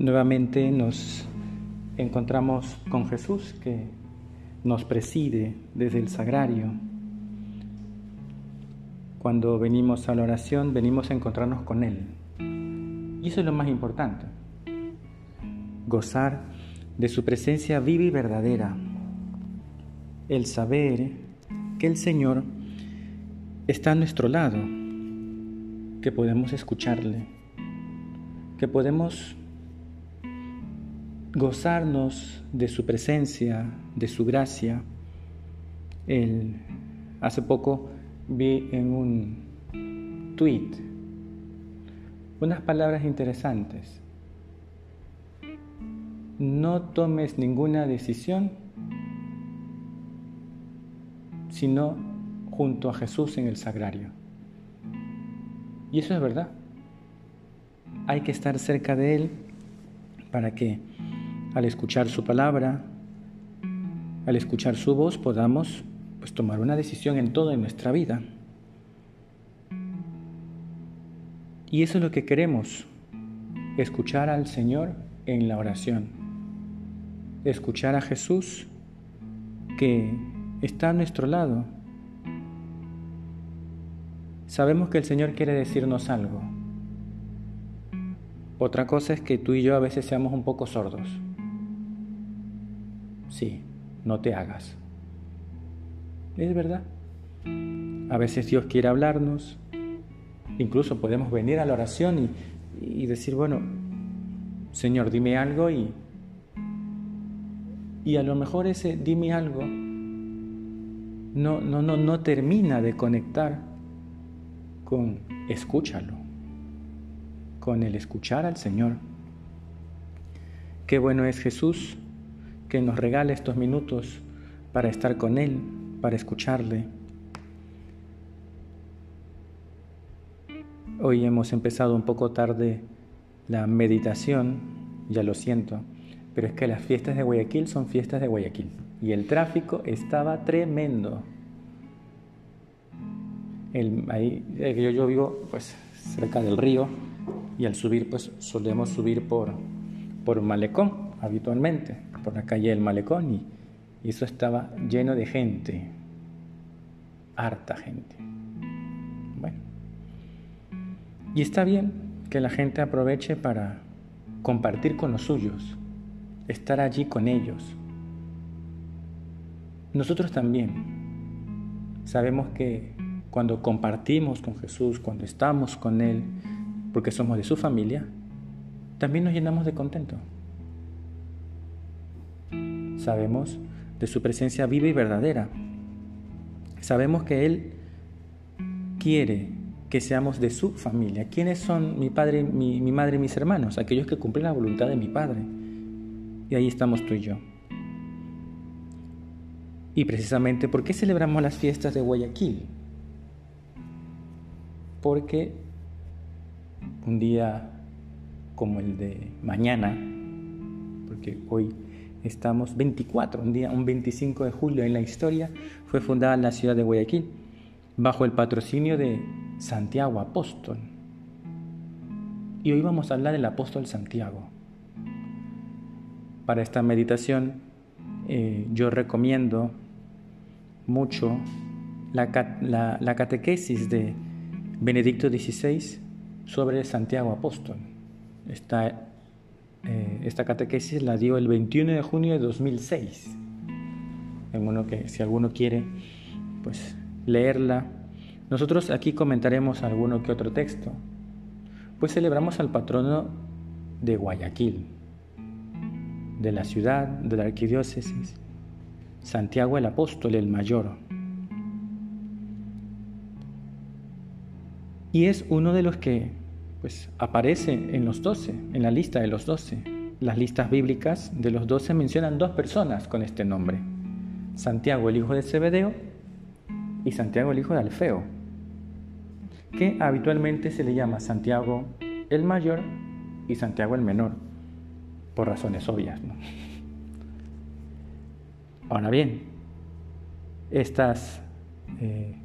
Nuevamente nos encontramos con Jesús que nos preside desde el sagrario. Cuando venimos a la oración, venimos a encontrarnos con Él. Y eso es lo más importante. Gozar de su presencia viva y verdadera. El saber que el Señor está a nuestro lado, que podemos escucharle, que podemos gozarnos de su presencia, de su gracia. El, hace poco vi en un tweet unas palabras interesantes. No tomes ninguna decisión sino junto a Jesús en el sagrario. Y eso es verdad. Hay que estar cerca de Él para que al escuchar su palabra, al escuchar su voz, podamos pues, tomar una decisión en toda nuestra vida. Y eso es lo que queremos, escuchar al Señor en la oración, escuchar a Jesús que está a nuestro lado. Sabemos que el Señor quiere decirnos algo. Otra cosa es que tú y yo a veces seamos un poco sordos. Sí, no te hagas. Es verdad. A veces Dios quiere hablarnos. Incluso podemos venir a la oración y, decir, bueno, Señor, dime algo y, y a lo mejor ese dime algo no, no, no, no termina de conectar con escúchalo, con el escuchar al Señor. Qué bueno es Jesús que nos regale estos minutos para estar con Él, para escucharle. Hoy hemos empezado un poco tarde la meditación, ya lo siento, pero es que las fiestas de Guayaquil son fiestas de Guayaquil y el tráfico estaba tremendo. ahí yo, yo vivo pues cerca del río y al subir pues solemos subir por, por malecón habitualmente por la calle del malecón y, eso estaba lleno de gente, harta gente. Bueno, y está bien que la gente aproveche para compartir con los suyos, estar allí con ellos. Nosotros también sabemos que cuando compartimos con Jesús, cuando estamos con Él, porque somos de su familia, también nos llenamos de contento. Sabemos de su presencia viva y verdadera. Sabemos que Él quiere que seamos de su familia. ¿Quiénes son mi padre, mi, madre y mis hermanos? Aquellos que cumplen la voluntad de mi Padre. Y ahí estamos tú y yo. Y precisamente, ¿por qué celebramos las fiestas de Guayaquil? Porque un día como el de mañana, porque hoy Estamos 24, un día, un 25 de julio en la historia, fue fundada la ciudad de Guayaquil bajo el patrocinio de Santiago Apóstol. Y hoy vamos a hablar del apóstol Santiago. Para esta meditación eh, yo recomiendo mucho la, la, la catequesis de Benedicto XVI sobre Santiago Apóstol. Está eh, esta catequesis la dio el 21 de junio de 2006. En uno si alguno quiere pues leerla. Nosotros aquí comentaremos alguno que otro texto. Pues celebramos al patrono de Guayaquil, de la ciudad, de la arquidiócesis, Santiago el Apóstol, el Mayor. Y es uno de los que pues aparece en los doce, en la lista de los doce. Las listas bíblicas de los doce mencionan dos personas con este nombre. Santiago el hijo de Zebedeo y Santiago el hijo de Alfeo, que habitualmente se le llama Santiago el mayor y Santiago el menor, por razones obvias. Ahora bien, estas, eh,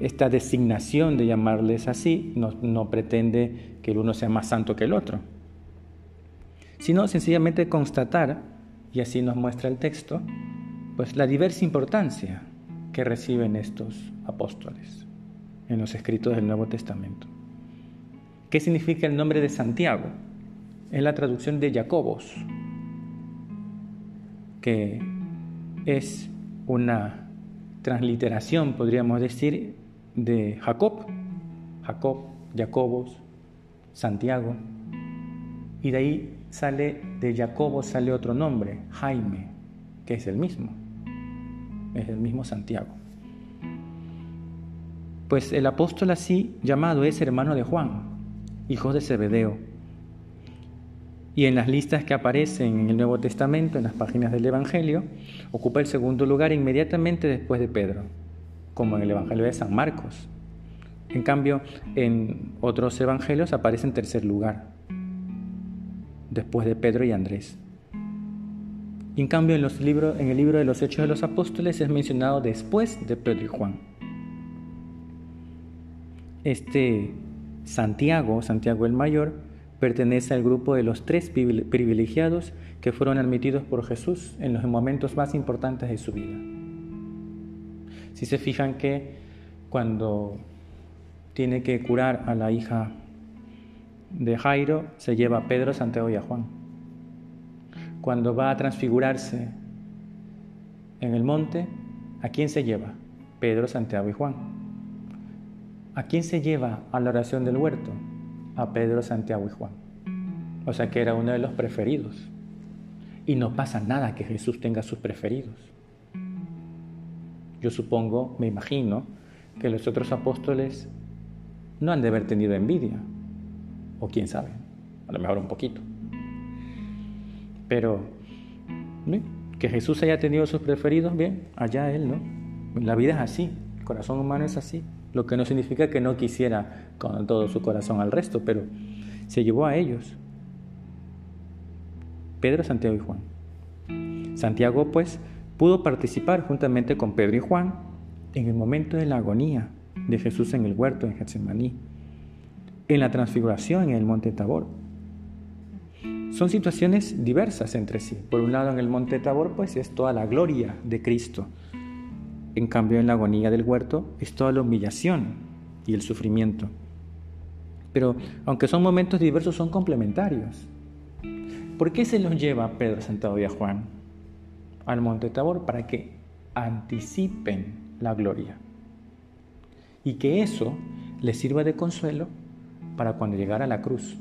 esta designación de llamarles así no, no pretende que el uno sea más santo que el otro, sino sencillamente constatar, y así nos muestra el texto, pues la diversa importancia que reciben estos apóstoles en los escritos del Nuevo Testamento. ¿Qué significa el nombre de Santiago? Es la traducción de Jacobos, que es una transliteración, podríamos decir, de Jacob, Jacob, Jacobos, Santiago, y de ahí sale, de Jacobo sale otro nombre, Jaime, que es el mismo es el mismo Santiago. Pues el apóstol así llamado es hermano de Juan, hijo de Zebedeo. Y en las listas que aparecen en el Nuevo Testamento, en las páginas del Evangelio, ocupa el segundo lugar inmediatamente después de Pedro, como en el Evangelio de San Marcos. En cambio, en otros evangelios aparece en tercer lugar, después de Pedro y Andrés en cambio, en, los libros, en el libro de los Hechos de los Apóstoles es mencionado después de Pedro y Juan. Este Santiago, Santiago el Mayor, pertenece al grupo de los tres privilegiados que fueron admitidos por Jesús en los momentos más importantes de su vida. Si se fijan que cuando tiene que curar a la hija de Jairo, se lleva a Pedro, Santiago y a Juan cuando va a transfigurarse en el monte, ¿a quién se lleva? Pedro, Santiago y Juan. ¿A quién se lleva a la oración del huerto? A Pedro, Santiago y Juan. O sea que era uno de los preferidos. Y no pasa nada que Jesús tenga sus preferidos. Yo supongo, me imagino, que los otros apóstoles no han de haber tenido envidia. O quién sabe, a lo mejor un poquito. Pero que Jesús haya tenido sus preferidos, bien, allá Él, ¿no? La vida es así, el corazón humano es así, lo que no significa que no quisiera con todo su corazón al resto, pero se llevó a ellos. Pedro, Santiago y Juan. Santiago, pues, pudo participar juntamente con Pedro y Juan en el momento de la agonía de Jesús en el huerto en Getsemaní, en la transfiguración en el monte Tabor son situaciones diversas entre sí. Por un lado, en el monte Tabor, pues es toda la gloria de Cristo. En cambio, en la agonía del huerto es toda la humillación y el sufrimiento. Pero aunque son momentos diversos, son complementarios. ¿Por qué se los lleva Pedro, Santiago y a Juan al monte Tabor? Para que anticipen la gloria. Y que eso les sirva de consuelo para cuando llegara la cruz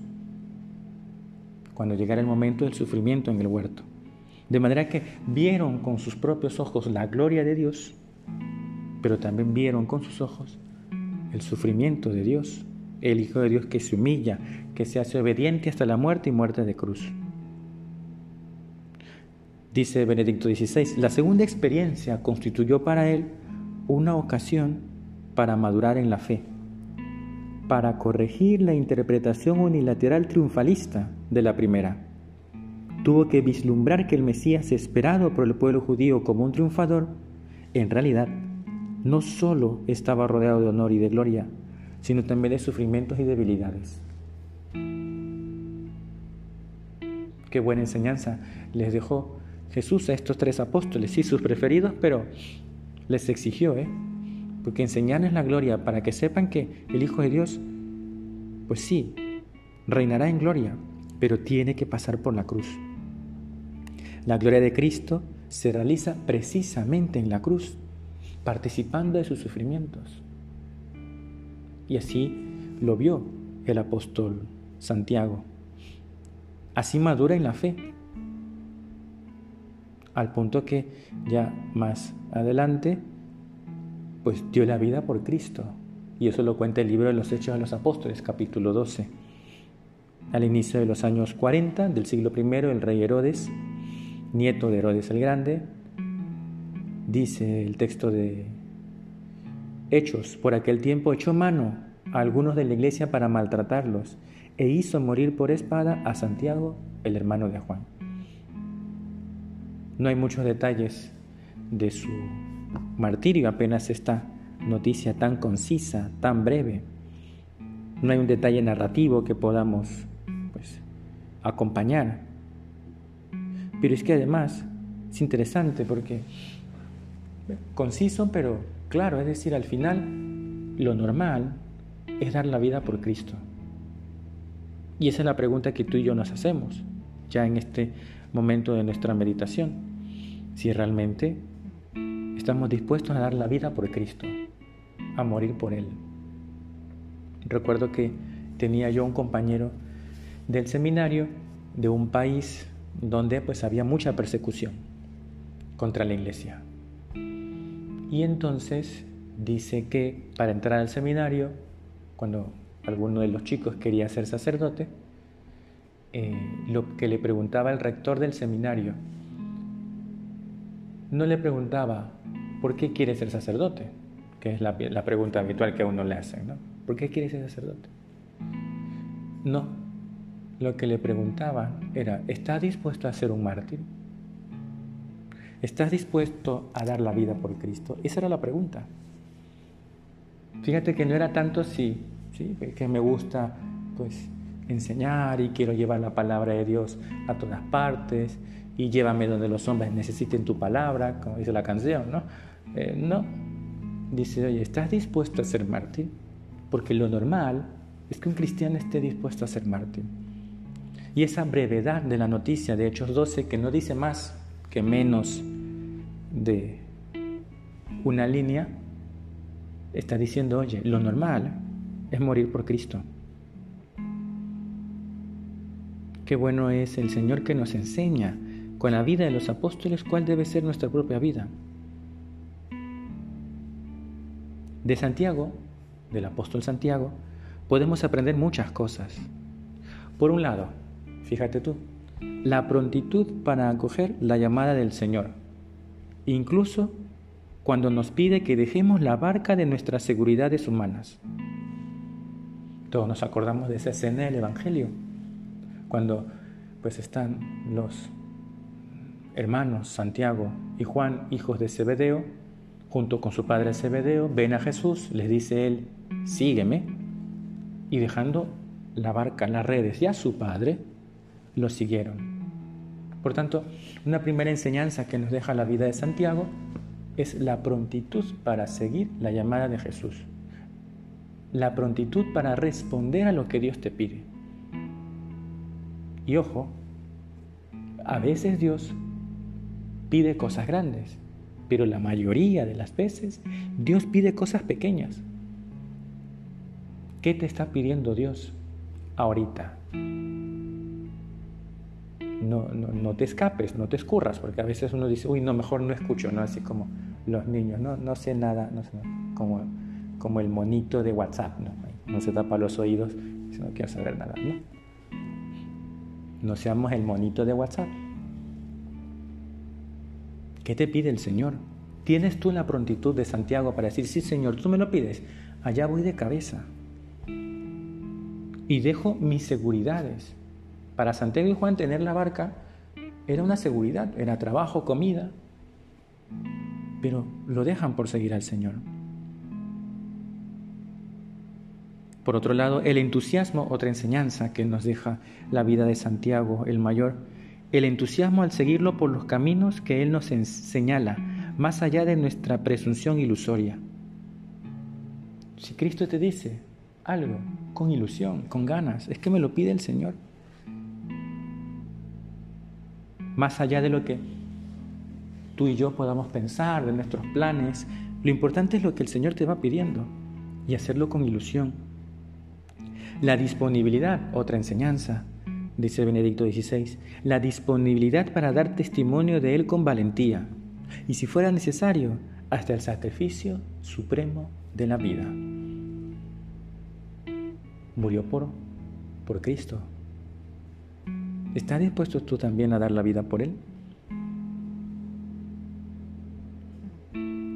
cuando llegara el momento del sufrimiento en el huerto. De manera que vieron con sus propios ojos la gloria de Dios, pero también vieron con sus ojos el sufrimiento de Dios, el Hijo de Dios que se humilla, que se hace obediente hasta la muerte y muerte de cruz. Dice Benedicto XVI, la segunda experiencia constituyó para él una ocasión para madurar en la fe para corregir la interpretación unilateral triunfalista de la primera. Tuvo que vislumbrar que el Mesías esperado por el pueblo judío como un triunfador, en realidad, no solo estaba rodeado de honor y de gloria, sino también de sufrimientos y debilidades. Qué buena enseñanza les dejó Jesús a estos tres apóstoles, sí, sus preferidos, pero les exigió, ¿eh? porque enseñarles la gloria para que sepan que el Hijo de Dios, pues sí, reinará en gloria, pero tiene que pasar por la cruz. La gloria de Cristo se realiza precisamente en la cruz, participando de sus sufrimientos. Y así lo vio el apóstol Santiago. Así madura en la fe, al punto que ya más adelante pues dio la vida por Cristo Y eso lo cuenta el libro de los Hechos de los Apóstoles, capítulo 12. Al inicio de los años 40 del siglo I, el rey Herodes, nieto de Herodes el Grande, dice el texto de Hechos, por aquel tiempo echó mano a algunos de la iglesia para maltratarlos e hizo morir por espada a Santiago, el hermano de Juan. No hay muchos detalles de su martirio, apenas esta noticia tan concisa, tan breve. No hay un detalle narrativo que podamos pues, acompañar. Pero es que además es interesante porque conciso pero claro, es decir, al final lo normal es dar la vida por Cristo. Y esa es la pregunta que tú y yo nos hacemos ya en este momento de nuestra meditación. Si realmente estamos dispuestos a dar la vida por Cristo, a morir por Él. Recuerdo que tenía yo un compañero del seminario de un país donde pues había mucha persecución contra la iglesia. Y entonces dice que para entrar al seminario, cuando alguno de los chicos quería ser sacerdote, eh, lo que le preguntaba el rector del seminario, no le preguntaba, ¿por qué quiere ser sacerdote? Que es la, la pregunta habitual que a uno le hacen, ¿no? ¿Por qué quiere ser sacerdote? No, lo que le preguntaba era, ¿estás dispuesto a ser un mártir? ¿Estás dispuesto a dar la vida por Cristo? Esa era la pregunta. Fíjate que no era tanto si, ¿sí? que me gusta pues enseñar y quiero llevar la palabra de Dios a todas partes y llévame donde los hombres necesiten tu palabra, como dice la canción, ¿no? Eh, no. Dice, oye, ¿estás dispuesto a ser mártir? Porque lo normal es que un cristiano esté dispuesto a ser mártir. Y esa brevedad de la noticia de Hechos 12, que no dice más que menos de una línea, está diciendo, oye, lo normal es morir por Cristo. Qué bueno es el Señor que nos enseña con la vida de los apóstoles cuál debe ser nuestra propia vida. De Santiago, del apóstol Santiago, podemos aprender muchas cosas. Por un lado, fíjate tú, la prontitud para acoger la llamada del Señor, incluso cuando nos pide que dejemos la barca de nuestras seguridades humanas. Todos nos acordamos de esa escena del Evangelio, cuando pues están los hermanos Santiago y Juan, hijos de Zebedeo, junto con su padre Zebedeo, ven a Jesús, les dice él, sígueme, y dejando la barca las redes y su padre, lo siguieron. Por tanto, una primera enseñanza que nos deja la vida de Santiago es la prontitud para seguir la llamada de Jesús. La prontitud para responder a lo que Dios te pide. Y ojo, a veces Dios pide cosas grandes, pero la mayoría de las veces Dios pide cosas pequeñas. ¿Qué te está pidiendo Dios ahorita? No, no, te escapes, no te escurras, porque a veces uno dice, uy, no, mejor no escucho, ¿no? Así como los niños, no, no sé nada, no como, como el monito de WhatsApp, ¿no? No se tapa los oídos, si no quiero saber nada, ¿no? No seamos el monito de WhatsApp. ¿Qué te pide el Señor? ¿Tienes tú la prontitud de Santiago para decir, sí Señor, tú me lo pides? Allá voy de cabeza. Y dejo mis seguridades. Para Santiago y Juan tener la barca era una seguridad, era trabajo, comida, pero lo dejan por seguir al Señor. Por otro lado, el entusiasmo, otra enseñanza que nos deja la vida de Santiago el mayor, el entusiasmo al seguirlo por los caminos que Él nos señala, más allá de nuestra presunción ilusoria. Si Cristo te dice algo con ilusión, con ganas, es que me lo pide el Señor. Más allá de lo que tú y yo podamos pensar, de nuestros planes, lo importante es lo que el Señor te va pidiendo y hacerlo con ilusión. La disponibilidad, otra enseñanza, dice Benedicto XVI, la disponibilidad para dar testimonio de Él con valentía y si fuera necesario, hasta el sacrificio supremo de la vida. murió por, por Cristo. ¿Estás dispuesto tú también a dar la vida por Él?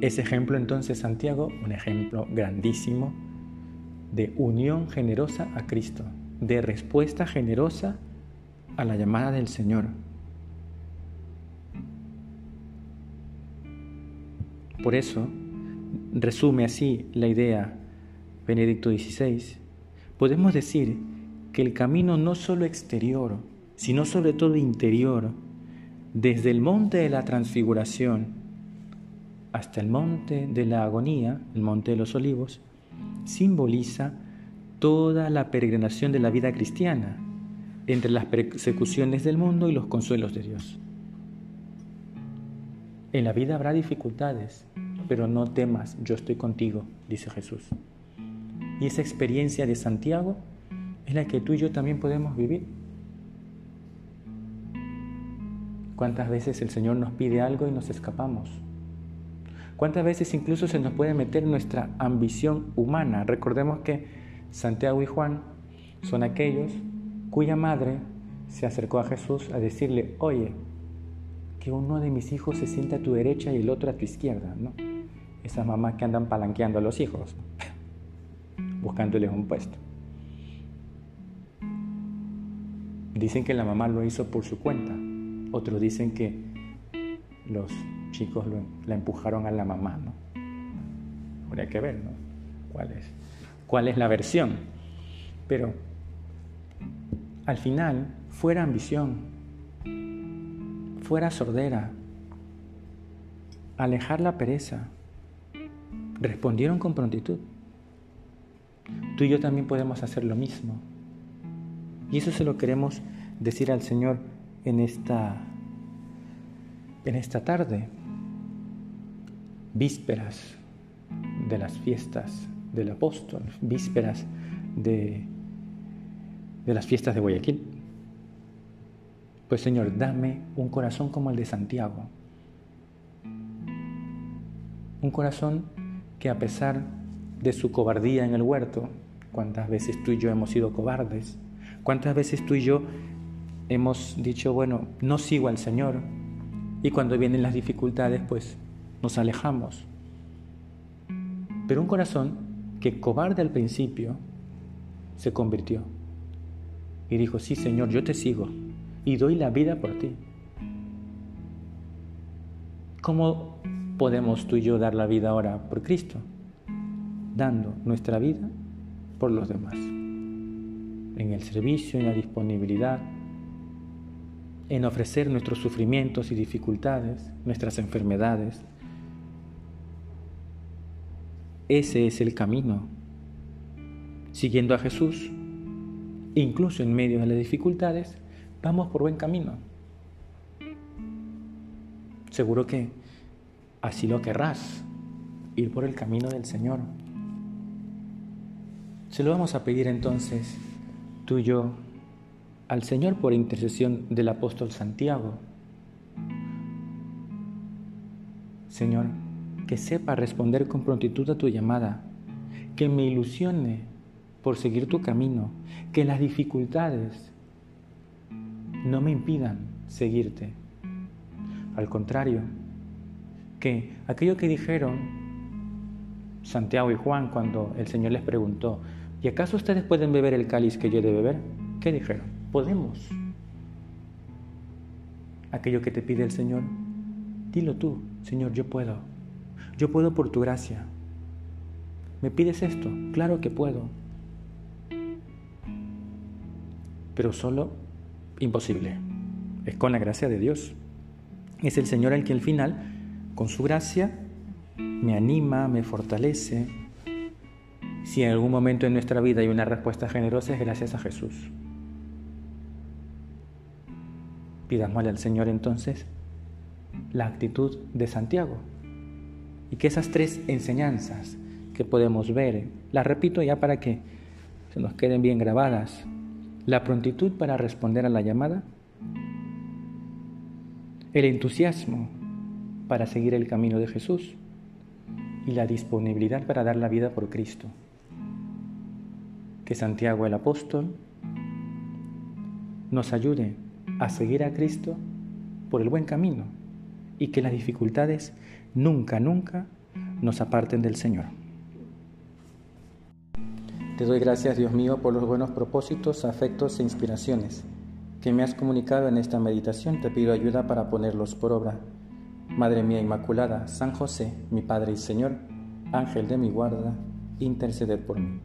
Ese ejemplo entonces, Santiago, un ejemplo grandísimo de unión generosa a Cristo, de respuesta generosa a la llamada del Señor. Por eso, resume así la idea Benedicto XVI, podemos decir que el camino no solo exterior, sino sobre todo interior, desde el monte de la transfiguración hasta el monte de la agonía, el monte de los olivos, simboliza toda la peregrinación de la vida cristiana entre las persecuciones del mundo y los consuelos de Dios. En la vida habrá dificultades, pero no temas, yo estoy contigo, dice Jesús. Y esa experiencia de Santiago es la que tú y yo también podemos vivir. ¿Cuántas veces el Señor nos pide algo y nos escapamos? ¿Cuántas veces incluso se nos puede meter nuestra ambición humana? Recordemos que Santiago y Juan son aquellos cuya madre se acercó a Jesús a decirle, oye, que uno de mis hijos se sienta a tu derecha y el otro a tu izquierda, ¿no? Esas mamás que andan palanqueando a los hijos, buscándoles un puesto. Dicen que la mamá lo hizo por su cuenta, otros dicen que los chicos la empujaron a la mamá, ¿no? Habría que ver, ¿no? ¿Cuál es, cuál es la versión? Pero al final, fuera ambición, fuera sordera, alejar la pereza, respondieron con prontitud. Tú y yo también podemos hacer lo mismo. Y eso se lo queremos decir al Señor en esta, en esta tarde vísperas de las fiestas del apóstol, vísperas de, de las fiestas de Guayaquil. Pues Señor, dame un corazón como el de Santiago. Un corazón que a pesar de su cobardía en el huerto, cuántas veces tú y yo hemos sido cobardes, cuántas veces tú y yo hemos dicho, bueno, no sigo al Señor, y cuando vienen las dificultades, pues nos alejamos. Pero un corazón que cobarde al principio se convirtió y dijo, sí Señor, yo te sigo y doy la vida por ti. ¿Cómo podemos tú y yo dar la vida ahora por Cristo? Dando nuestra vida por los demás. En el servicio, en la disponibilidad, en ofrecer nuestros sufrimientos y dificultades, nuestras enfermedades, ese es el camino. Siguiendo a Jesús, incluso en medio de las dificultades, vamos por buen camino. Seguro que así lo querrás, ir por el camino del Señor. Se lo vamos a pedir entonces tú y yo al Señor por intercesión del apóstol Santiago. Señor, que sepa responder con prontitud a tu llamada, que me ilusione por seguir tu camino, que las dificultades no me impidan seguirte. Al contrario, que aquello que dijeron Santiago y Juan cuando el Señor les preguntó, ¿y acaso ustedes pueden beber el cáliz que yo he de beber? ¿Qué dijeron? Podemos. Aquello que te pide el Señor, dilo tú, Señor, yo puedo. Yo puedo por tu gracia. ¿Me pides esto? Claro que puedo. Pero solo imposible. Es con la gracia de Dios. Es el Señor el que al final, con su gracia, me anima, me fortalece. Si en algún momento en nuestra vida hay una respuesta generosa es gracias a Jesús. Pidámosle al Señor entonces la actitud de Santiago. Y que esas tres enseñanzas que podemos ver, las repito ya para que se nos queden bien grabadas, la prontitud para responder a la llamada, el entusiasmo para seguir el camino de Jesús. Y la disponibilidad para dar la vida por Cristo. que Santiago el apóstol nos ayude a seguir a Cristo por el buen camino y que las dificultades nunca, nunca nos aparten del Señor. Te doy gracias, Dios mío, por los buenos propósitos, afectos e inspiraciones que me has comunicado en esta meditación. Te pido ayuda para ponerlos por obra. Madre mía Inmaculada, San José, mi Padre y Señor, Ángel de mi guarda, interceded por mí.